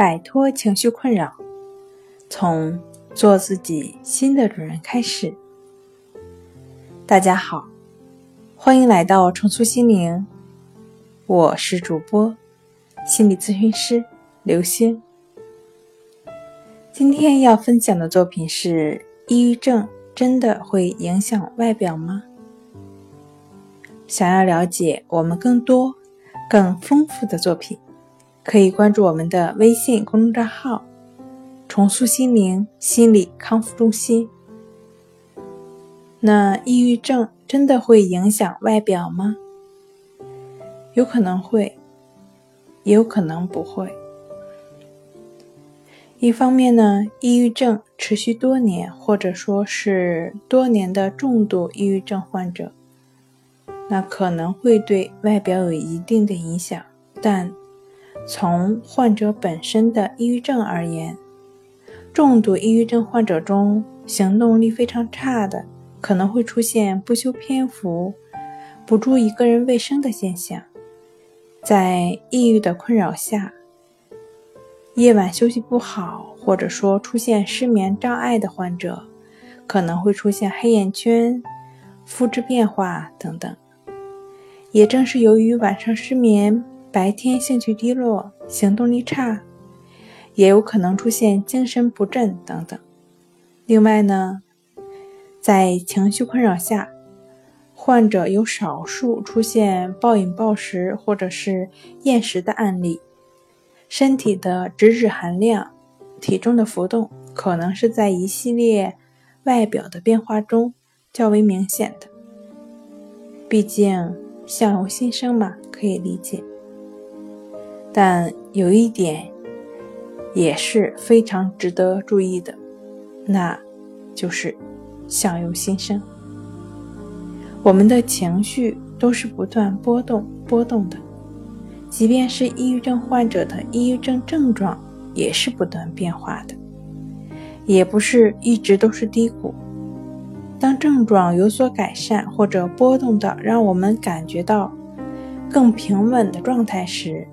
摆脱情绪困扰，从做自己新的主人开始。大家好，欢迎来到重塑心灵，我是主播心理咨询师刘星。今天要分享的作品是：抑郁症真的会影响外表吗？想要了解我们更多、更丰富的作品。可以关注我们的微信公众账号“重塑心灵心理康复中心”。那抑郁症真的会影响外表吗？有可能会，也有可能不会。一方面呢，抑郁症持续多年，或者说是多年的重度抑郁症患者，那可能会对外表有一定的影响，但。从患者本身的抑郁症而言，重度抑郁症患者中行动力非常差的，可能会出现不修边幅、不注意个人卫生的现象。在抑郁的困扰下，夜晚休息不好，或者说出现失眠障碍的患者，可能会出现黑眼圈、肤质变化等等。也正是由于晚上失眠。白天兴趣低落、行动力差，也有可能出现精神不振等等。另外呢，在情绪困扰下，患者有少数出现暴饮暴食或者是厌食的案例。身体的脂质含量、体重的浮动，可能是在一系列外表的变化中较为明显的。毕竟相由心生嘛，可以理解。但有一点也是非常值得注意的，那就是相由心生。我们的情绪都是不断波动、波动的，即便是抑郁症患者的抑郁症症状也是不断变化的，也不是一直都是低谷。当症状有所改善或者波动的让我们感觉到更平稳的状态时，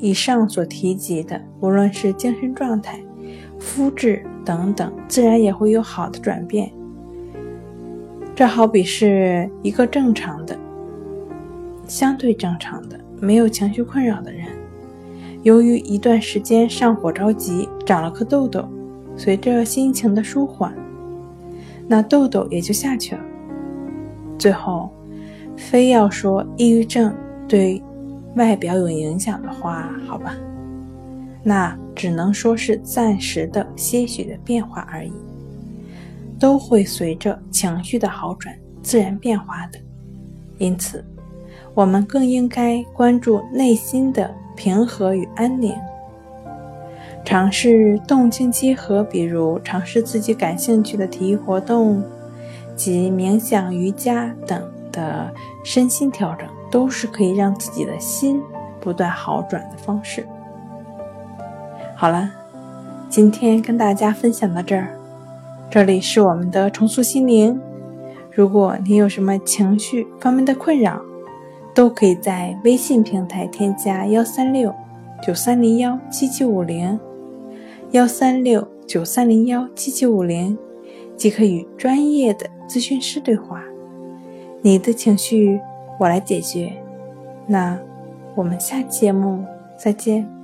以上所提及的，无论是精神状态、肤质等等，自然也会有好的转变。这好比是一个正常的、相对正常的、没有情绪困扰的人，由于一段时间上火着急，长了颗痘痘，随着心情的舒缓，那痘痘也就下去了。最后，非要说抑郁症对。外表有影响的话，好吧，那只能说是暂时的些许的变化而已，都会随着情绪的好转自然变化的。因此，我们更应该关注内心的平和与安宁，尝试动静结合，比如尝试自己感兴趣的体育活动及冥想、瑜伽等的身心调整。都是可以让自己的心不断好转的方式。好了，今天跟大家分享到这儿，这里是我们的重塑心灵。如果你有什么情绪方面的困扰，都可以在微信平台添加幺三六九三零幺七七五零幺三六九三零幺七七五零，即可与专业的咨询师对话。你的情绪。我来解决，那我们下期节目再见。